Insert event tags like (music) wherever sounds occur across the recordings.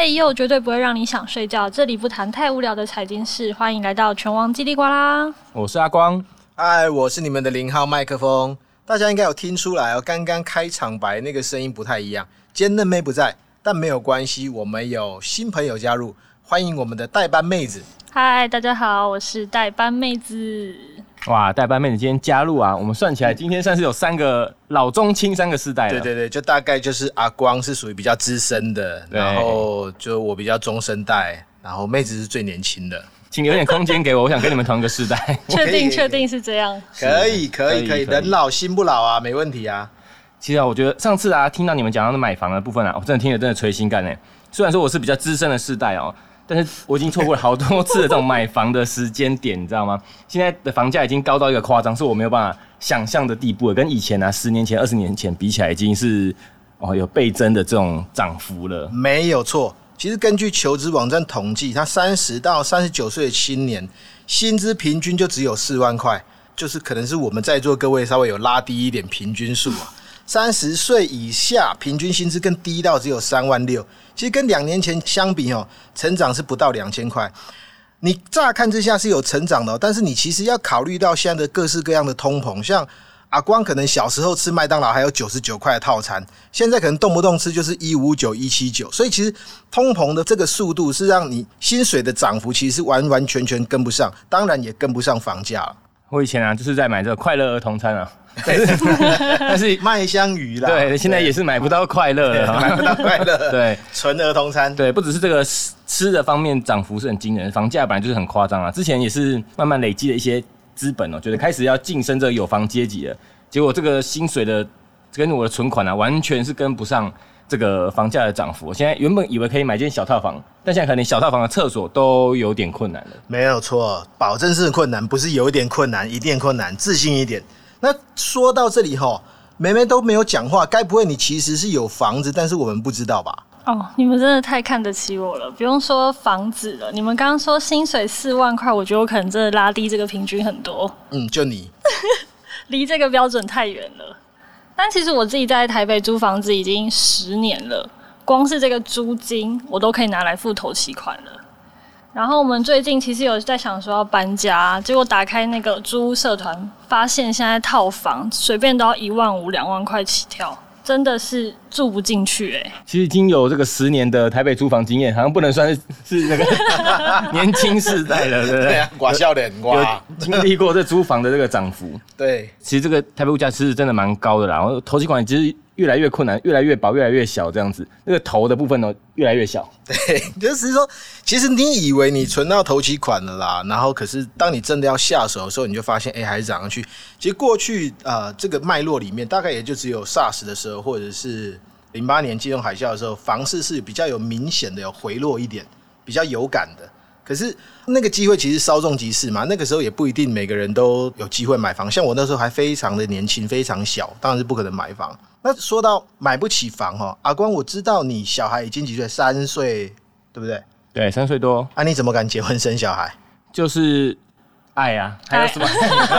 嘿呦，绝对不会让你想睡觉。这里不谈太无聊的财经事，欢迎来到拳王叽里呱啦。我是阿光，嗨，我是你们的零号麦克风。大家应该有听出来哦，刚刚开场白那个声音不太一样。今天嫩妹不在，但没有关系，我们有新朋友加入，欢迎我们的代班妹子。嗨，大家好，我是代班妹子。哇，代班妹子今天加入啊，我们算起来今天算是有三个老中青三个世代了。对对对，就大概就是阿光是属于比较资深的，然后就我比较中生代，然后妹子是最年轻的。请留点空间给我，我想跟你们同一个世代。(laughs) 确定确定是这样。可以可以可以，可以可以人老心不老啊，没问题啊。其实啊，我觉得上次啊，听到你们讲到那买房的部分啊，我真的听得真的捶心肝哎。虽然说我是比较资深的世代哦，但是我已经错过了好多次的这种买房的时间点，你知道吗？现在的房价已经高到一个夸张，是我没有办法想象的地步了。跟以前啊，十年前、二十年前比起来，已经是哦有倍增的这种涨幅了。没有错。其实根据求职网站统计，他三十到三十九岁的青年薪资平均就只有四万块，就是可能是我们在座各位稍微有拉低一点平均数啊。三十岁以下平均薪资更低到只有三万六，其实跟两年前相比哦，成长是不到两千块。你乍看之下是有成长的、但是你其实要考虑到现在的各式各样的通膨，像阿光可能小时候吃麦当劳还有九十九块的套餐，现在可能动不动吃就是一五九、一七九，所以其实通膨的这个速度是让你薪水的涨幅其实是完完全全跟不上，当然也跟不上房价了。我以前啊，就是在买这个快乐儿童餐啊，(laughs) 但是 (laughs) 麦香鱼啦，对，现在也是买不到快乐了。买不到快乐，(laughs) 对纯儿童餐，对，不只是这个吃吃的方面涨幅是很惊人，房价本来就是很夸张啊。之前也是慢慢累积了一些资本哦，觉得开始要晋升这个有房阶级了，结果这个薪水的跟我的存款啊，完全是跟不上这个房价的涨幅。我现在原本以为可以买间小套房，但现在可能小套房的厕所都有点困难了。没有错，保证是困难，不是有一点困难，一定困难，自信一点。那说到这里吼，梅梅都没有讲话，该不会你其实是有房子，但是我们不知道吧？哦，你们真的太看得起我了，不用说房子了，你们刚刚说薪水四万块，我觉得我可能真的拉低这个平均很多，嗯，就你，(laughs) 离这个标准太远了。但其实我自己在台北租房子已经十年了，光是这个租金我都可以拿来付头期款了。然后我们最近其实有在想说要搬家，结果打开那个租屋社团，发现现在套房随便都要一万五、两万块起跳，真的是住不进去哎、其实已经有这个十年的台北租房经验，好像不能算是 (laughs) 是那个 (laughs) 年轻世代了，对不对？啊，寡笑脸，有寡，经历过这租房的这个涨幅，对，其实这个台北物价其实真的蛮高的啦。然后投资款其实越来越困难，越来越薄，越来越小这样子。那个头的部分呢，越来越小。(laughs) 对，就是说，其实你以为你存到头期款了啦，然后可是当你真的要下手的时候，你就发现，哎、还是涨上去。其实过去呃这个脉络里面，大概也就只有 SARS 的时候，或者是零八年金融海啸的时候，房市是比较有明显的有回落一点，比较有感的。可是那个机会其实稍纵即逝嘛，那个时候也不一定每个人都有机会买房。像我那时候还非常的年轻，非常小，当然是不可能买房。那说到买不起房哈，阿光，我知道你小孩已经几岁，三岁，对不对？对，三岁多啊，你怎么敢结婚生小孩？就是爱啊，还有什么？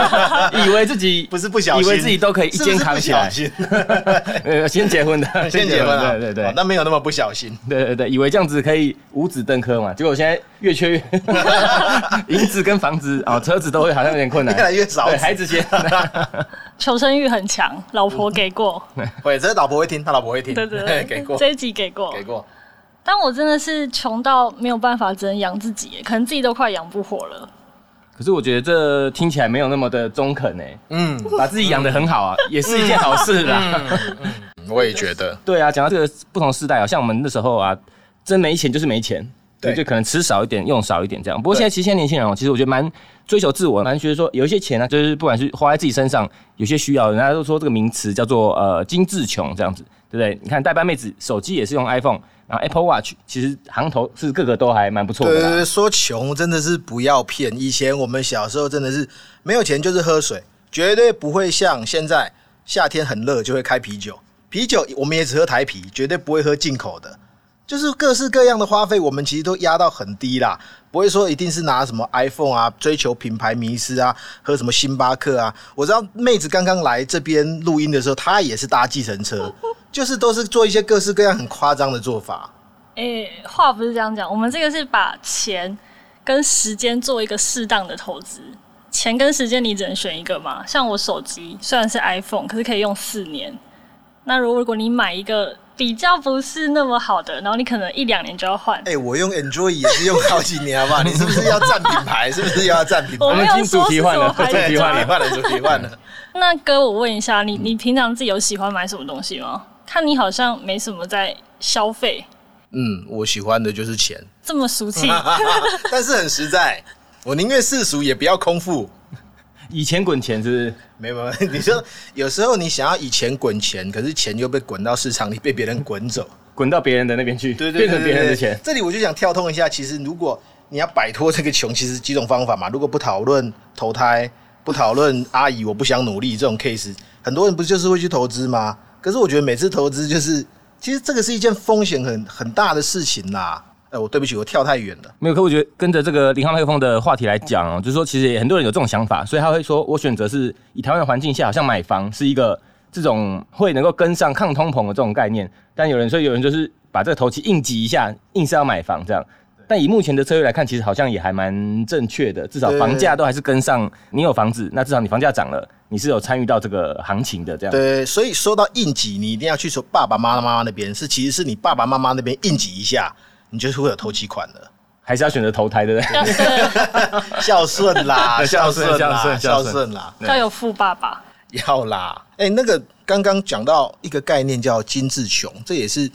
(laughs) 以为自己不是不小心，以为自己都可以一肩扛起来是是小心？(laughs) 呃，先结婚的，先结婚的，对对对。哦那没有那么不小心。对对对，以为这样子可以五子登科嘛，结果现在越缺越，(laughs) 银子跟房子啊、车子都会好像有点困难，越来越少。对，孩子先。求生欲很强，老婆给过，会，这老婆会听，他老婆会听，对对对，给过，这一集给过，给过。但我真的是穷到没有办法，只能养自己，可能自己都快养不活了。可是我觉得这听起来没有那么的中肯呢，嗯，把自己养得很好啊，也是一件好事啦。我也觉得，对啊，讲到这个不同世代啊，像我们那时候啊，真没钱就是没钱，对。对，就可能吃少一点，用少一点这样。不过现在其实现在年轻人哦，其实我觉得蛮追求自我，蛮觉得说有一些钱呢、就是不管是花在自己身上，有些需要，人家都说这个名词叫做呃精致穷这样子，对不对？你看代班妹子手机也是用 iPhone，然后 Apple Watch，其实行头是个个都还蛮不错的。对对对，说穷真的是不要骗。以前我们小时候真的是没有钱就是喝水，绝对不会像现在夏天很热就会开啤酒，啤酒我们也只喝台啤，绝对不会喝进口的。就是各式各样的花费，我们其实都压到很低啦，不会说一定是拿什么 iPhone 啊，追求品牌迷失啊，喝什么星巴克啊。我知道妹子刚刚来这边录音的时候，她也是搭计程车，(laughs) 就是都是做一些各式各样很夸张的做法。诶、话不是这样讲，我们这个是把钱跟时间做一个适当的投资。钱跟时间你只能选一个嘛？像我手机虽然是 iPhone，可是可以用四年。那如如果你买一个比较不是那么好的，然后你可能一两年就要换。哎、我用 Enjoy 也是用好几年，好不好？(laughs) 你是不是要占品牌？是不是又要占品牌？(laughs) 我们今天主题换了主题换了主题换了，主题换了。那哥，我问一下，你你平常自己有喜欢买什么东西吗？看你好像没什么在消费，嗯，我喜欢的就是钱，这么俗气。(laughs) 但是很实在，我宁愿世俗也不要空腹。以前滚钱是不是？没有，没有，(laughs) 你说有时候你想要以前滚钱，可是钱又被滚到市场里，被别人滚走，滚到别人的那边去，对对对变成别人的钱。这里我就想跳通一下，其实如果你要摆脱这个穷，其实几种方法嘛。如果不讨论投胎，不讨论阿姨我不想努力这种 case，很多人不就是会去投资吗？可是我觉得每次投资就是，其实这个是一件风险很很大的事情啦。哎、我对不起，我跳太远了。没有，可我觉得跟着这个零号麦克风的话题来讲哦，就是说其实也很多人有这种想法，所以他会说我选择是以台湾的环境下，好像买房是一个这种会能够跟上抗通膨的这种概念。但有人说有人就是把这个头期硬挤一下，硬是要买房这样。但以目前的策略来看，其实好像也还蛮正确的，至少房价都还是跟上。你有房子，那至少你房价涨了，你是有参与到这个行情的这样。对，所以说到应急，你一定要去说爸爸妈妈那边，是其实是你爸爸妈妈那边应急一下，你就是会有头期款的。还是要选择投胎，对不对？(laughs) 孝顺啦，孝顺啦，孝顺孝孝顺顺啦，要有富爸爸，要啦。哎、那个刚刚讲到一个概念叫金字穷，这也是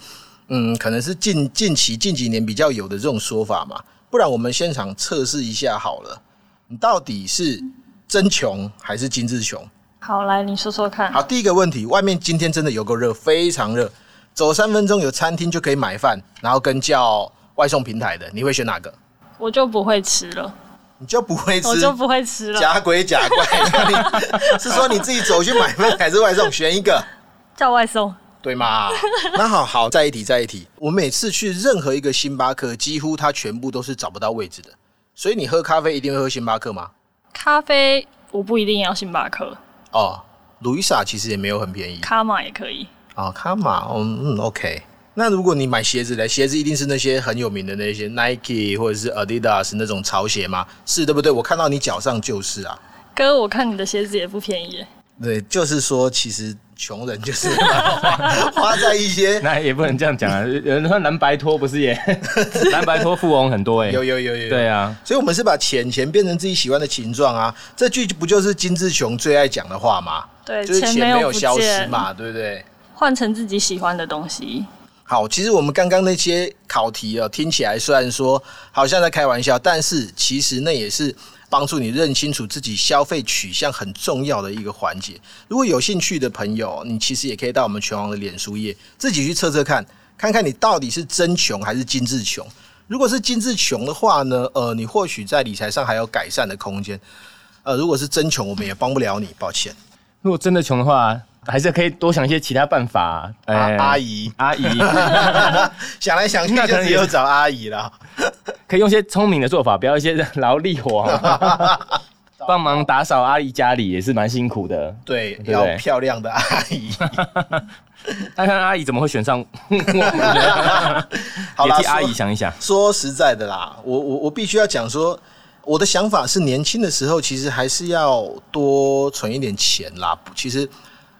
嗯，可能是近近期近几年比较有的这种说法嘛。不然我们现场测试一下好了，你到底是真穷还是金字穷？好，来你说说看。好，第一个问题，外面今天真的有够热，非常热，走三分钟有餐厅就可以买饭，然后跟叫外送平台的，你会选哪个？我就不会吃了，你就不会吃我就不会吃了。假鬼假怪，(laughs) 你是说你自己走去买饭还是外送？选一个，叫外送，对吗？那好好，再一题，再一题。我每次去任何一个星巴克，几乎它全部都是找不到位置的，所以你喝咖啡一定会喝星巴克吗？咖啡我不一定要星巴克，哦，卢伊莎其实也没有很便宜卡玛也可以。哦，卡玛，嗯嗯，OK。那如果你买鞋子嘞，鞋子一定是那些很有名的那些 Nike 或者是 Adidas 那种潮鞋吗？是对不对？我看到你脚上就是啊。哥，我看你的鞋子也不便宜。对，就是说，其实穷人就是花 (laughs) 花在一些 (laughs) 那也不能这样讲啊！有人说蓝白托不是也 (laughs) 蓝白托富翁很多哎、有有有有，对啊，所以我们是把钱钱变成自己喜欢的形状啊，这句不就是金志雄最爱讲的话吗？对，就是钱没有消失，嘛，对不对？换成自己喜欢的东西。好，其实我们刚刚那些考题啊，听起来虽然说好像在开玩笑，但是其实那也是帮助你认清楚自己消费取向很重要的一个环节。如果有兴趣的朋友，你其实也可以到我们全网的脸书页自己去测测看，看看你到底是真穷还是精致穷。如果是精致穷的话呢，呃，你或许在理财上还有改善的空间。呃，如果是真穷，我们也帮不了你，抱歉。如果真的穷的话，还是可以多想一些其他办法。阿哎阿姨阿姨 (laughs) 想来想去就那可能也有找阿姨了。(laughs) 可以用一些聪明的做法，不要一些劳力活啊，(laughs) 帮忙打扫阿姨家里也是蛮辛苦的。对，对要漂亮的阿姨。看看阿姨怎么会选上我们替阿姨想一想。说实在的啦，我我我必须要讲说，我的想法是，年轻的时候其实还是要多存一点钱啦。其实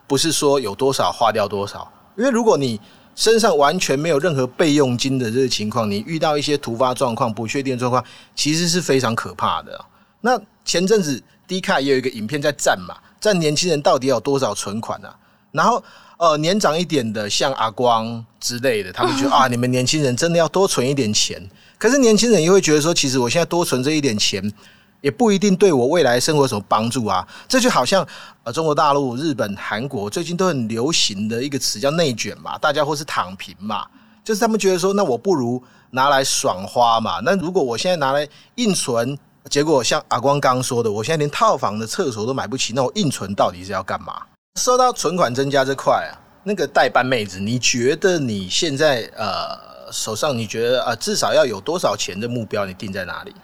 不是说有多少花掉多少，因为如果你身上完全没有任何备用金的这个情况，你遇到一些突发状况、不确定状况，其实是非常可怕的。那前阵子 D 卡也有一个影片在战嘛，战年轻人到底有多少存款啊？然后呃，年长一点的像阿光之类的，他们觉得 (laughs) 啊，你们年轻人真的要多存一点钱。可是年轻人又会觉得说，其实我现在多存这一点钱，也不一定对我未来生活有什么帮助啊。这就好像呃，中国大陆、日本、韩国最近都很流行的一个词叫内卷嘛，大家或是躺平嘛，就是他们觉得说，那我不如拿来爽花嘛。那如果我现在拿来硬存，结果像阿光刚说的，我现在连套房的厕所都买不起，那我硬存到底是要干嘛？说到存款增加这块啊，那个代班妹子，你觉得你现在呃手上你觉得呃至少要有多少钱的目标？你定在哪里？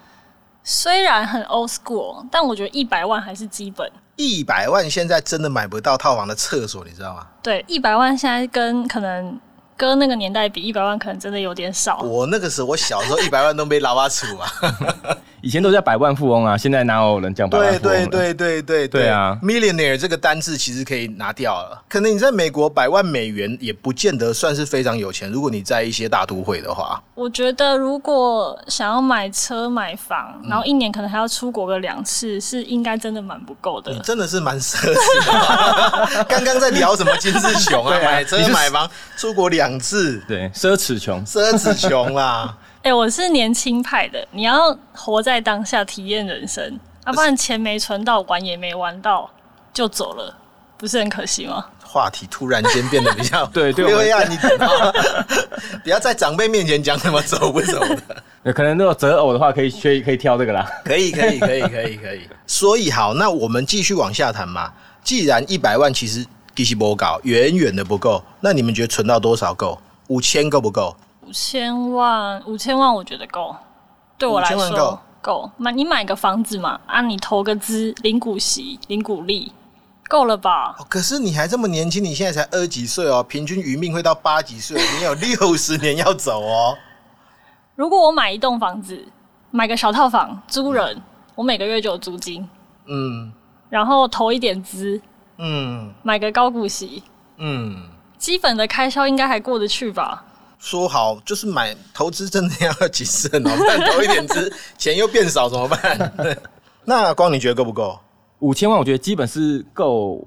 虽然很 old school，但我觉得一百万还是基本。一百万现在真的买不到套房的厕所，你知道吗？对，一百万现在跟可能跟那个年代比，一百万可能真的有点少。我那个时候，我小时候 (laughs) 一百万都没老巴出啊。(laughs) 以前都叫百万富翁啊，现在哪有人讲百万对富翁对？对对对对对啊，millionaire 这个单字其实可以拿掉了。可能你在美国百万美元也不见得算是非常有钱，如果你在一些大都会的话。我觉得如果想要买车买房，然后一年可能还要出国个两次，是应该真的蛮不够的。你真的是蛮奢侈的。(laughs) 刚刚在聊什么金志雄啊，啊买车你买房，出国两次，对，奢侈穷。奢侈穷啦。(laughs) 哎、我是年轻派的，你要活在当下，体验人生，要、不然钱没存到，玩也没玩到，就走了，不是很可惜吗？话题突然间变得比较 (laughs) 对对我们灰暗一点啊，(laughs) 不要在长辈面前讲什么走不走的。有可能如果择偶的话，可以可以可以挑这个啦。可以，可以，可以，可以，可以。所以好，那我们继续往下谈嘛。既然一百万其实利息不高，远远的不够，那你们觉得存到多少够？五千够不够？五千万，五千万，我觉得够。对我来5000万说够够。买你买个房子嘛，啊，你投个资，领股息，领股利，够了吧？哦可是你还这么年轻，你现在才二十几岁哦，平均余命会到八几岁，你有 (laughs) 六十年要走哦。如果我买一栋房子，买个小套房租人，我每个月就有租金，嗯然后投一点资，嗯。买个高股息，嗯，基本的开销应该还过得去吧？说好就是买投资真的要谨慎哦，不然投一点资，钱又变少怎么办？(laughs) 那光你觉得够不够？五千万，我觉得基本是够，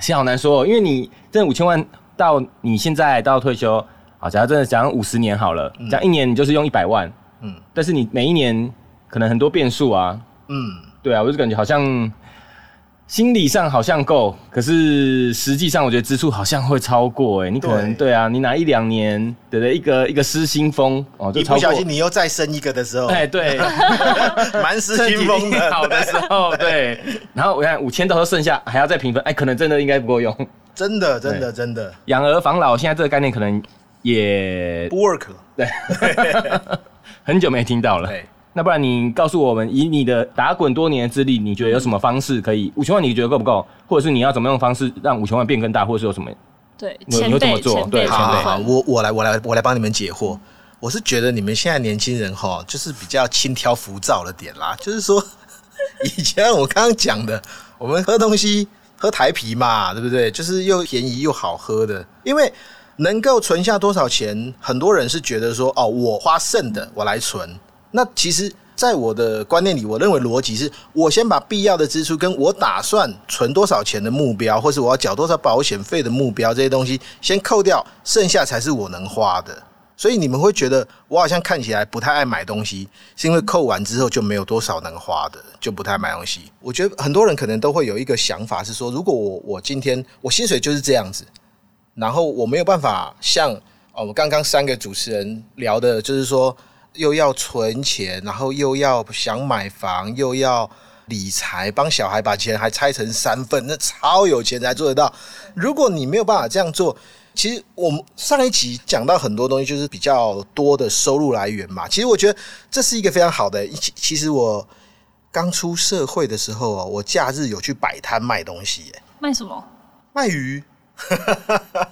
现在好难说、哦，因为你真的五千万到你现在到退休，好，假如真的讲五十年好了，这样一年你就是用一百万，嗯嗯，但是你每一年可能很多变数啊，嗯，对啊，我就感觉好像心理上好像够，可是实际上我觉得支出好像会超过、哎，你可能对对啊，你拿一两年对不对？一个一个失心疯哦，就超过一不小，心你又再生一个的时候，哎对。(laughs) 蛮失心疯的，好的时候，对。然后我看五千到时候剩下还要再平分，哎，可能真的应该不够用。真的真的真的养儿防老，现在这个概念可能也不 work 了。(laughs) 很久没听到了。对，那不然你告诉我们，以你的打滚多年的资历，你觉得有什么方式可以五千万？你觉得够不够？或者是你要怎么用方式让五千万变更大，或者是有什么？对，你前辈你会怎么做前辈的对前辈好好好，我我来我来我来帮你们解惑。我是觉得你们现在年轻人哈，就是比较轻佻浮躁了点啦。就是说，(laughs) 以前我刚刚讲的，我们喝东西喝台啤嘛，对不对？就是又便宜又好喝的，因为能够存下多少钱，很多人是觉得说，哦，我花剩的我来存。那其实，在我的观念里，我认为逻辑是我先把必要的支出跟我打算存多少钱的目标，或是我要缴多少保险费的目标这些东西先扣掉，剩下才是我能花的。所以你们会觉得我好像看起来不太爱买东西，是因为扣完之后就没有多少能花的，就不太买东西。我觉得很多人可能都会有一个想法是说，如果我我今天我薪水就是这样子，然后我没有办法像，我们刚刚三个主持人聊的，就是说又要存钱，然后又要想买房，又要理财，帮小孩把钱还拆成三份，那超有钱才做得到。如果你没有办法这样做，其实我们上一集讲到很多东西，就是比较多的收入来源嘛。其实我觉得这是一个非常好的。其其实我刚出社会的时候哦，我假日有去摆摊卖东西耶，卖什么？卖鱼。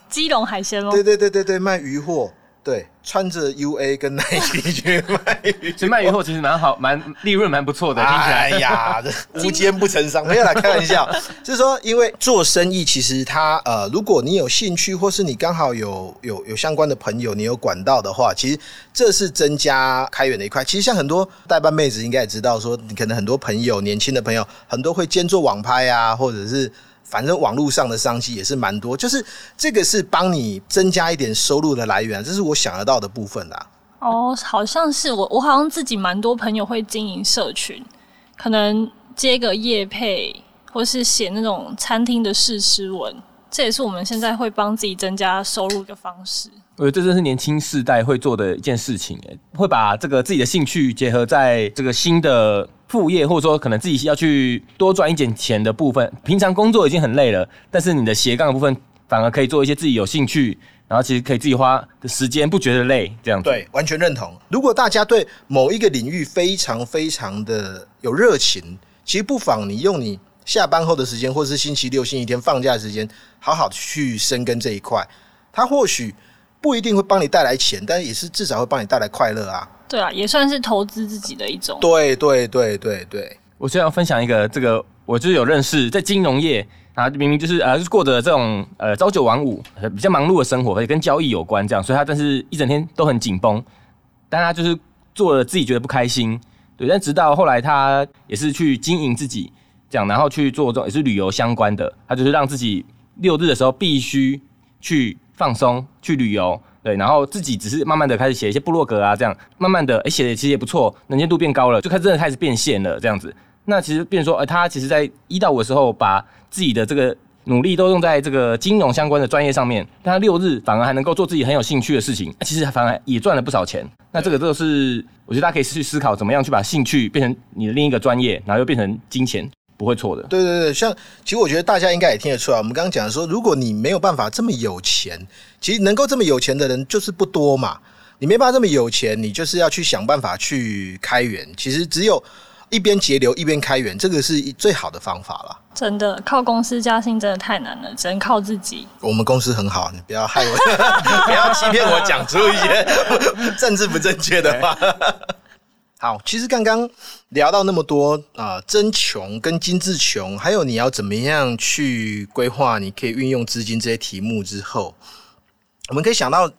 基隆海鲜哦？对对对对对，卖鱼货。对，穿着 UA 跟 Nike (laughs) 去卖鱼，所以卖鱼货其实蛮好，蛮利润蛮不错的，听起来。哎呀，这无奸不成商，没有啦，开玩笑。就是说，因为做生意，其实它呃，如果你有兴趣，或是你刚好有有有相关的朋友，你有管道的话，其实这是增加开源的一块。其实像很多代班妹子应该也知道，说你可能很多朋友，年轻的朋友，很多会兼做网拍啊，或者是。反正网络上的商机也是蛮多，就是这个是帮你增加一点收入的来源，这是我想得到的部分啦。哦，好像是我，我好像自己蛮多朋友会经营社群，可能接个业配，或是写那种餐厅的试吃文，这也是我们现在会帮自己增加收入的方式。我觉得这真是年轻世代会做的一件事情，哎，会把这个自己的兴趣结合在这个新的副业，或者说可能自己要去多赚一点钱的部分。平常工作已经很累了，但是你的斜杠的部分反而可以做一些自己有兴趣，然后其实可以自己花的时间不觉得累，这样子。对，完全认同。如果大家对某一个领域非常非常的有热情，其实不妨你用你下班后的时间，或者是星期六、星期天放假的时间，好好去深耕这一块。它或许不一定会帮你带来钱，但也是至少会帮你带来快乐啊。对啊，也算是投资自己的一种。对对对对对，我现在要分享一个这个，我就是有认识在金融业啊，明明就是呃，就是过着这种呃朝九晚五、呃比较忙碌的生活，也跟交易有关这样，所以他但是一整天都很紧绷，但他就是做了自己觉得不开心，对，但直到后来他也是去经营自己这样，然后去做这种也是旅游相关的，他就是让自己六日的时候必须去放松去旅游。对，然后自己只是慢慢的开始写一些部落格啊，这样慢慢的，哎，写的其实也不错，能见度变高了，就开始真的开始变现了，这样子。那其实变说，哎，他其实在一到五的时候，把自己的这个努力都用在这个金融相关的专业上面，但他六日反而还能够做自己很有兴趣的事情，其实反而也赚了不少钱。那这个都是我觉得大家可以去思考，怎么样去把兴趣变成你的另一个专业，然后又变成金钱。不会错的。对对对，像其实我觉得大家应该也听得出来，我们刚刚讲说，如果你没有办法这么有钱，其实能够这么有钱的人就是不多嘛。你没办法这么有钱，你就是要去想办法去开源。其实只有一边节流一边开源，这个是最好的方法了。真的靠公司加薪真的太难了，只能靠自己。我们公司很好，你不要害我，(laughs) 不要欺骗我，讲出一些 (laughs) 政治不正确的话。好，其实刚刚聊到那么多啊，真穷跟精致穷，还有你要怎么样去规划，你可以运用资金这些题目之后，我们可以想到，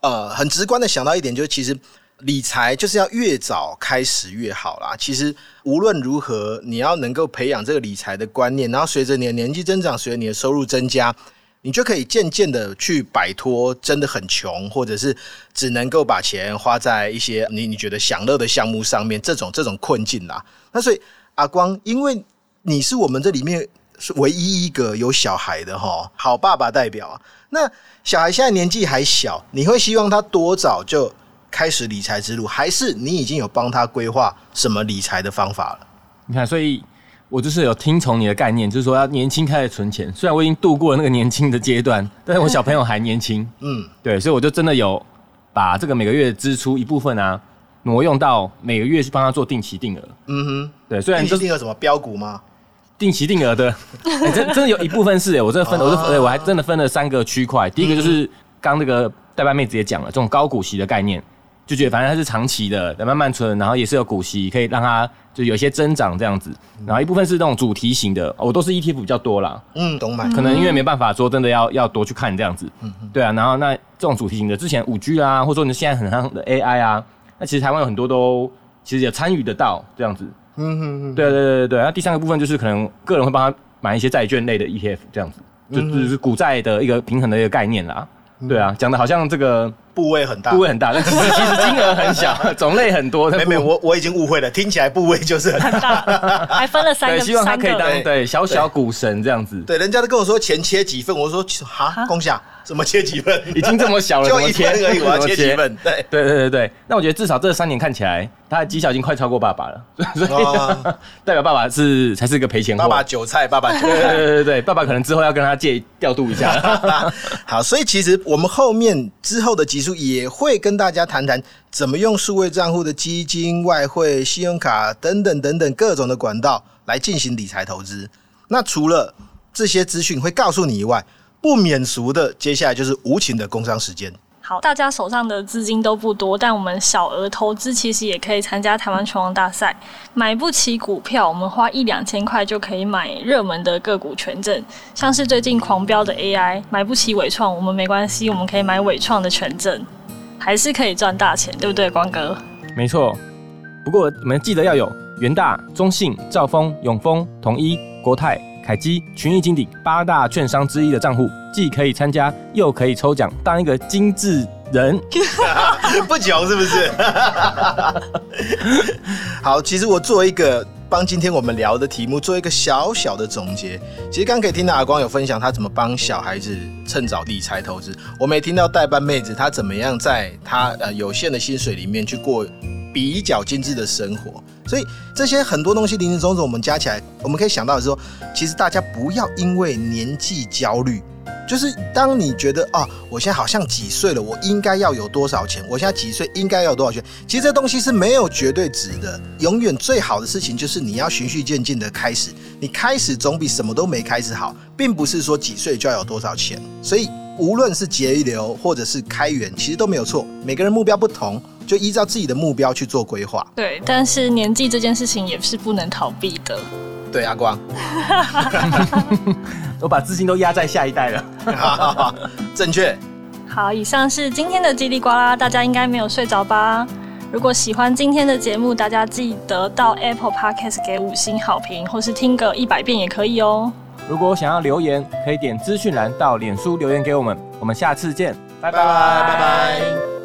呃，很直观的想到一点，就是其实理财就是要越早开始越好啦。其实无论如何，你要能够培养这个理财的观念，然后随着你的年纪增长，随着你的收入增加。你就可以渐渐的去摆脱真的很穷，或者是只能够把钱花在一些你你觉得享乐的项目上面，这种这种困境啦。那所以阿光，因为你是我们这里面是唯一一个有小孩的哈，好爸爸代表。那小孩现在年纪还小，你会希望他多早就开始理财之路，还是你已经有帮他规划什么理财的方法了？你看，所以。我就是有听从你的概念，就是说要年轻开始存钱。虽然我已经度过了那个年轻的阶段，(laughs) 但是我小朋友还年轻。嗯，对，所以我就真的有把这个每个月支出一部分啊挪用到每个月去帮他做定期定额。嗯哼，对，虽然定期定额什么标股吗？定期定额的，(laughs) 真真的有一部分是哎，我真的分，我是我还真的分了三个区块。第一个就是刚那个代班妹子也讲了，这种高股息的概念。就觉得反正它是长期的，慢慢存，然后也是有股息，可以让它就有一些增长这样子。然后一部分是那种主题型的，我都是 ETF 比较多啦。嗯，懂买。可能因为没办法说真的要要多去看这样子。嗯嗯。对啊，然后那这种主题型的，之前五 G 啊，或者说你现在很夯的 AI 啊，那其实台湾有很多都其实也参与得到这样子。嗯嗯嗯。对对对对对。那第三个部分就是可能个人会帮他买一些债券类的 ETF 这样子，就就是股债的一个平衡的一个概念啦。对啊，讲的好像这个。部位很大，部位很大，但其实 (laughs) 其实金额很小，种类很多。没没，我我已经误会了，听起来部位就是很大，还分了三个。希望他可以当对小小股神这样子。对，人家都跟我说钱切几份，我说哈，恭喜啊，怎么切几份？(laughs) 已经这么小了，(laughs) 就一天而已，我要切几份？对对对对对。那我觉得至少这三年看起来，他的绩效已经快超过爸爸了，所以代表爸爸是才是个赔钱货。爸爸韭菜，爸爸韭菜。对对对对，爸爸可能之后要跟他借调度一下。好，所以其实我们后面之后的集数也会跟。大家谈谈怎么用数位账户的基金、外汇、信用卡等等等等各种的管道来进行理财投资。那除了这些资讯会告诉你以外，不免俗的，接下来就是无情的工商时间。好，大家手上的资金都不多，但我们小额投资其实也可以参加台湾拳王大赛。买不起股票，我们花一两千块就可以买热门的个股权证，像是最近狂飙的 AI。买不起伟创，我们没关系，我们可以买伟创的权证。还是可以赚大钱，对不对，光哥？没错，不过你们记得要有元大、中信、兆丰、永丰、统一、国泰、凯基、群益、金鼎八大券商之一的账户，既可以参加，又可以抽奖，当一个精致人，(laughs) 不穷是不是？(laughs) 好，其实我做一个。帮今天我们聊的题目做一个小小的总结。其实刚可以听到阿光有分享他怎么帮小孩子趁早理财投资，我没听到代班妹子她怎么样在她呃有限的薪水里面去过比较精致的生活。所以这些很多东西零零总总，我们加起来，我们可以想到的是说，其实大家不要因为年纪焦虑。就是当你觉得啊，我现在好像几岁了，我应该要有多少钱？我现在几岁应该要有多少钱？其实这东西是没有绝对值的。永远最好的事情就是你要循序渐进的开始，你开始总比什么都没开始好，并不是说几岁就要有多少钱。所以无论是节流或者是开源，其实都没有错。每个人目标不同，就依照自己的目标去做规划。对，但是年纪这件事情也是不能逃避的。对，阿光，(laughs) 我把资金都压在下一代了。(laughs) 正确。好，以上是今天的叽里呱啦，大家应该没有睡着吧？如果喜欢今天的节目，大家记得到 Apple Podcast 给五星好评，或是听个一百遍也可以哦。如果想要留言，可以点资讯栏到脸书留言给我们。我们下次见，拜拜拜拜。